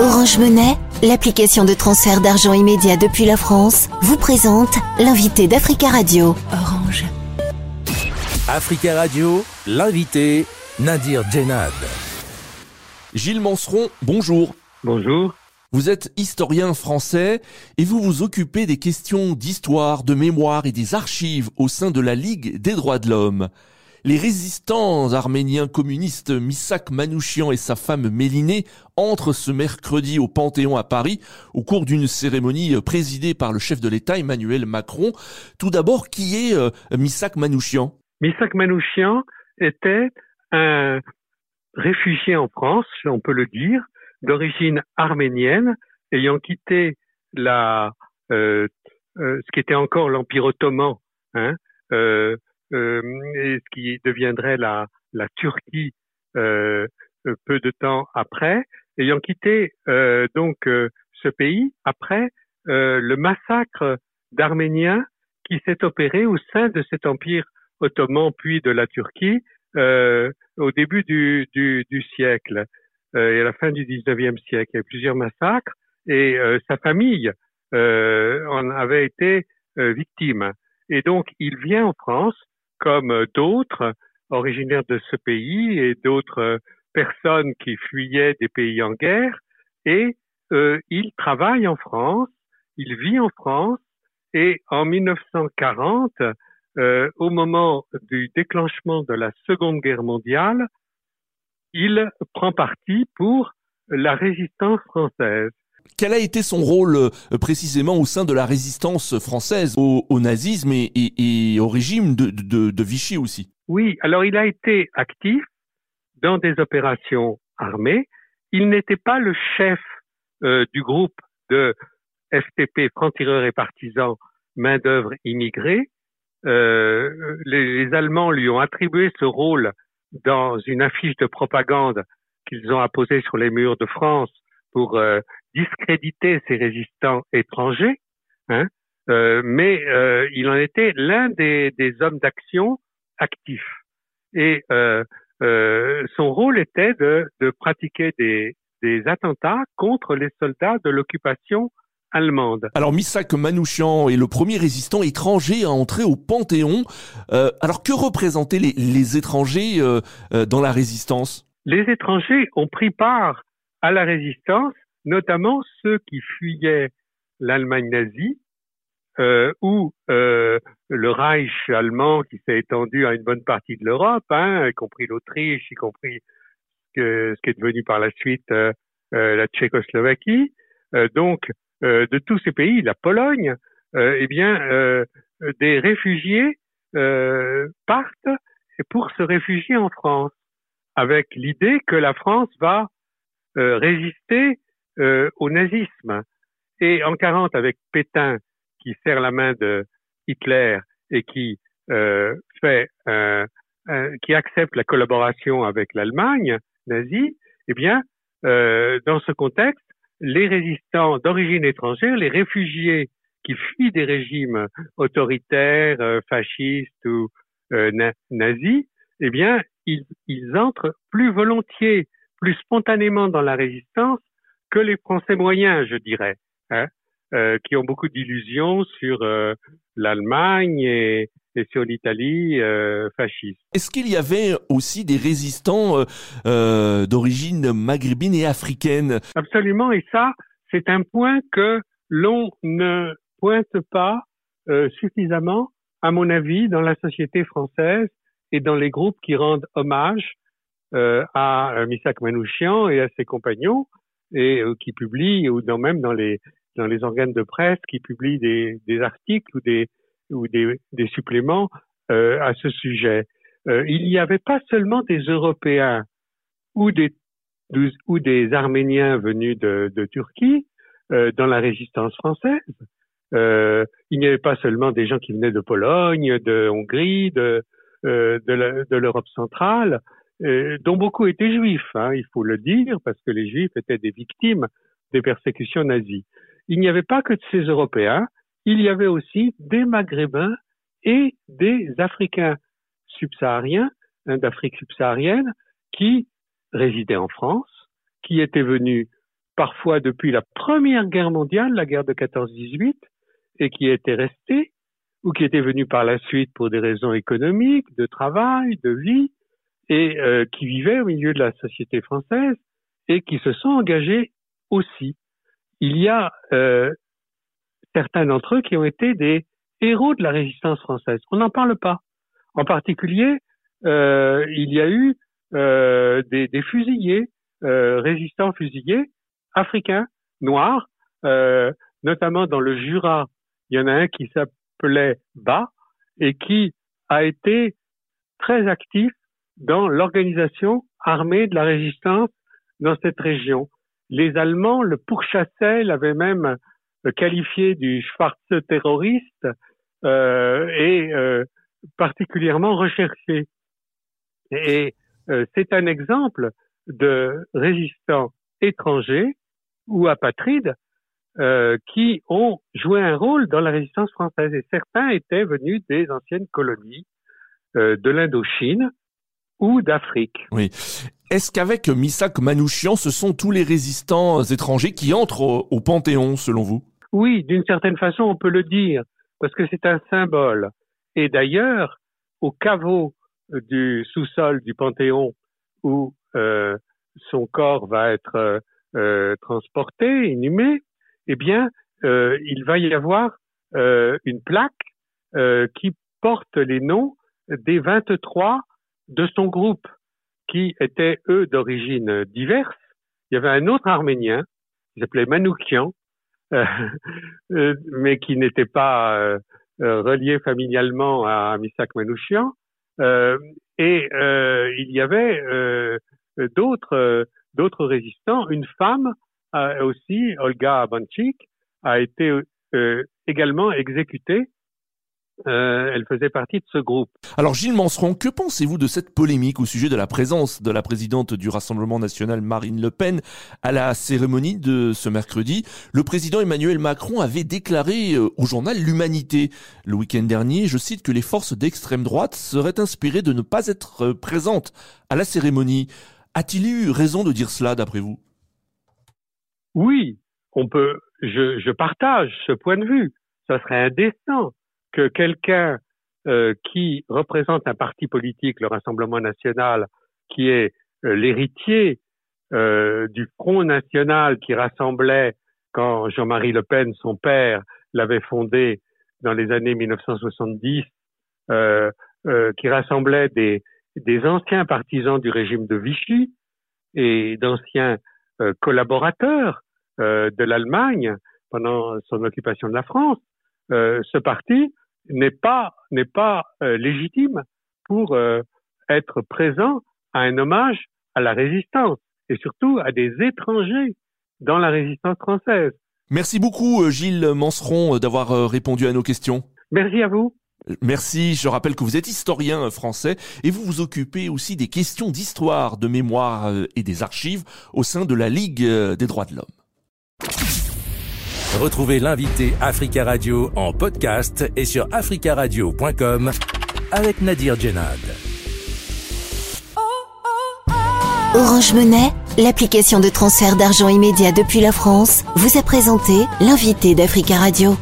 Orange Monnaie, l'application de transfert d'argent immédiat depuis la France, vous présente l'invité d'Africa Radio. Orange. Africa Radio, l'invité Nadir Djenad. Gilles Manseron, bonjour. Bonjour. Vous êtes historien français et vous vous occupez des questions d'histoire, de mémoire et des archives au sein de la Ligue des droits de l'homme. Les résistants arméniens communistes Misak Manouchian et sa femme Mélinée entrent ce mercredi au Panthéon à Paris au cours d'une cérémonie présidée par le chef de l'État Emmanuel Macron. Tout d'abord, qui est euh, Misak Manouchian? Misak Manouchian était un réfugié en France, on peut le dire, d'origine arménienne, ayant quitté la, euh, euh, ce qui était encore l'Empire ottoman, hein, euh, euh, et ce qui deviendrait la, la Turquie euh, euh, peu de temps après, ayant quitté donc ce pays après le massacre d'Arméniens qui s'est opéré au sein de cet empire ottoman puis de la Turquie au début du, du, du siècle et à la fin du 19e siècle. Il y a eu plusieurs massacres et sa famille en avait été victime. Et donc il vient en France comme d'autres originaires de ce pays et d'autres personnes qui fuyaient des pays en guerre. Et euh, il travaille en France, il vit en France, et en 1940, euh, au moment du déclenchement de la Seconde Guerre mondiale, il prend parti pour la résistance française. Quel a été son rôle euh, précisément au sein de la résistance française au, nazisme et, au régime de, Vichy aussi? Oui, alors il a été actif dans des opérations armées. Il n'était pas le chef euh, du groupe de FTP, francs-tireurs et partisans, main-d'œuvre immigrée. Euh, les, les, Allemands lui ont attribué ce rôle dans une affiche de propagande qu'ils ont apposée sur les murs de France pour discréditer ces résistants étrangers, hein, euh, mais euh, il en était l'un des, des hommes d'action actifs. Et euh, euh son rôle était de, de pratiquer des, des, attentats contre les soldats de l'occupation allemande. Alors Misak Manouchian est le premier résistant étranger à entrer au Panthéon. Euh, alors que représentaient les, les étrangers dans la résistance? Les étrangers ont pris part à la résistance notamment ceux qui fuyaient l'Allemagne nazie euh, ou euh, le Reich allemand qui s'est étendu à une bonne partie de l'Europe, hein, y compris l'Autriche, y compris ce qui est devenu par la suite euh, euh la Tchécoslovaquie. Euh, donc, euh, de tous ces pays, la Pologne, eh bien, des réfugiés partent pour se réfugier en France, avec l'idée que la France va résister euh, au nazisme. Et en 40, avec Pétain qui serre la main de Hitler et qui euh, fait, qui accepte la collaboration avec l'Allemagne nazie, eh bien, euh, dans ce contexte, les résistants d'origine étrangère, les réfugiés qui fuient des régimes autoritaires, euh, fascistes ou euh, nazis, eh bien, ils entrent plus volontiers, plus spontanément dans la résistance que les Français moyens, je dirais, hein, euh, qui ont beaucoup d'illusions sur euh, l'Allemagne et, sur l'Italie euh, fasciste. Est-ce qu'il y avait aussi des résistants d'origine maghrébine et africaine? Absolument, et ça, c'est un point que l'on ne pointe pas suffisamment, à mon avis, dans la société française et dans les groupes qui rendent hommage à Misak Manouchian et à ses compagnons et euh, qui publient ou dans, même dans les dans les organes de presse qui publient des, des articles ou des ou des, des suppléments euh, à ce sujet. Euh, il n'y avait pas seulement des Européens ou des ou des Arméniens venus de, de Turquie euh, dans la résistance française. Euh, il n'y avait pas seulement des gens qui venaient de Pologne, de Hongrie, de de l'Europe centrale, euh, dont beaucoup étaient juifs, hein, il faut le dire, parce que les juifs étaient des victimes des persécutions nazies. Il n'y avait pas que de ces Européens, il y avait aussi des Maghrébins et des Africains subsahariens, hein, d'Afrique subsaharienne, qui résidaient en France, qui étaient venus parfois depuis la Première Guerre mondiale, la guerre de 14-18, et qui étaient restés, ou qui étaient venus par la suite pour des raisons économiques, de travail, de vie, et euh, qui vivaient au milieu de la société française et qui se sont engagés aussi. Il y a euh, certains d'entre eux qui ont été des héros de la résistance française. On n'en parle pas. En particulier, euh, il y a eu euh, des, des, fusillés, euh, résistants fusillés, africains, noirs, euh, notamment dans le Jura. Il y en a un qui s'appelait Ba et qui a été très actif dans l'organisation armée de la résistance dans cette région. Les Allemands le pourchassaient, l'avaient même qualifié du Schwarze terroriste euh, et euh, particulièrement recherché. Et euh, c'est un exemple de résistants étrangers ou apatrides euh, qui ont joué un rôle dans la résistance française. Et certains étaient venus des anciennes colonies euh, de l'Indochine ou d'Afrique. Oui. Est-ce qu'avec Missak Manouchian, ce sont tous les résistants étrangers qui entrent au, au Panthéon, selon vous? Oui, d'une certaine façon, on peut le dire, parce que c'est un symbole. Et d'ailleurs, au caveau du sous-sol du Panthéon, où euh, son corps va être euh, transporté, inhumé, eh bien, euh, il va y avoir euh, une plaque euh, qui porte les noms des 23 de son groupe, qui étaient, eux, d'origine diverse. Il y avait un autre Arménien, qui s'appelait Manoukian, mais qui n'était pas relié familialement à Misak Manouchian. et il y avait d'autres d'autres résistants. Une femme aussi, Olga Banchik, a été également exécutée euh, elle faisait partie de ce groupe. Alors Gilles Manseron, que pensez-vous de cette polémique au sujet de la présence de la présidente du Rassemblement national Marine Le Pen à la cérémonie de ce mercredi? Le président Emmanuel Macron avait déclaré euh, au journal L'Humanité le week-end dernier, je cite, que les forces d'extrême droite seraient inspirées de ne pas être euh, présentes à la cérémonie. A-t-il eu raison de dire cela d'après vous? Oui, on peut. Je, je partage ce point de vue. Ça serait indécent que quelqu'un euh, qui représente un parti politique, le Rassemblement national, qui est euh, l'héritier euh, du Front national qui rassemblait, quand Jean-Marie Le Pen, son père, l'avait fondé dans les années 1970, euh, euh, qui rassemblait des anciens partisans du régime de Vichy et d'anciens collaborateurs de l'Allemagne pendant son occupation de la France, ce parti n'est pas n'est pas euh, légitime pour euh, être présent à un hommage à la résistance et surtout à des étrangers dans la résistance française. Merci beaucoup euh, Gilles Manseron d'avoir répondu à nos questions. Merci à vous. Merci, je rappelle que vous êtes historien français et vous vous occupez aussi des questions d'histoire, de mémoire et des archives au sein de la Ligue des droits de l'homme. Retrouvez l'invité Africa Radio en podcast et sur africaradio.com avec Nadir Djenad. Orange Monnaie, l'application de transfert d'argent immédiat depuis la France, vous a présenté l'invité d'Africa Radio.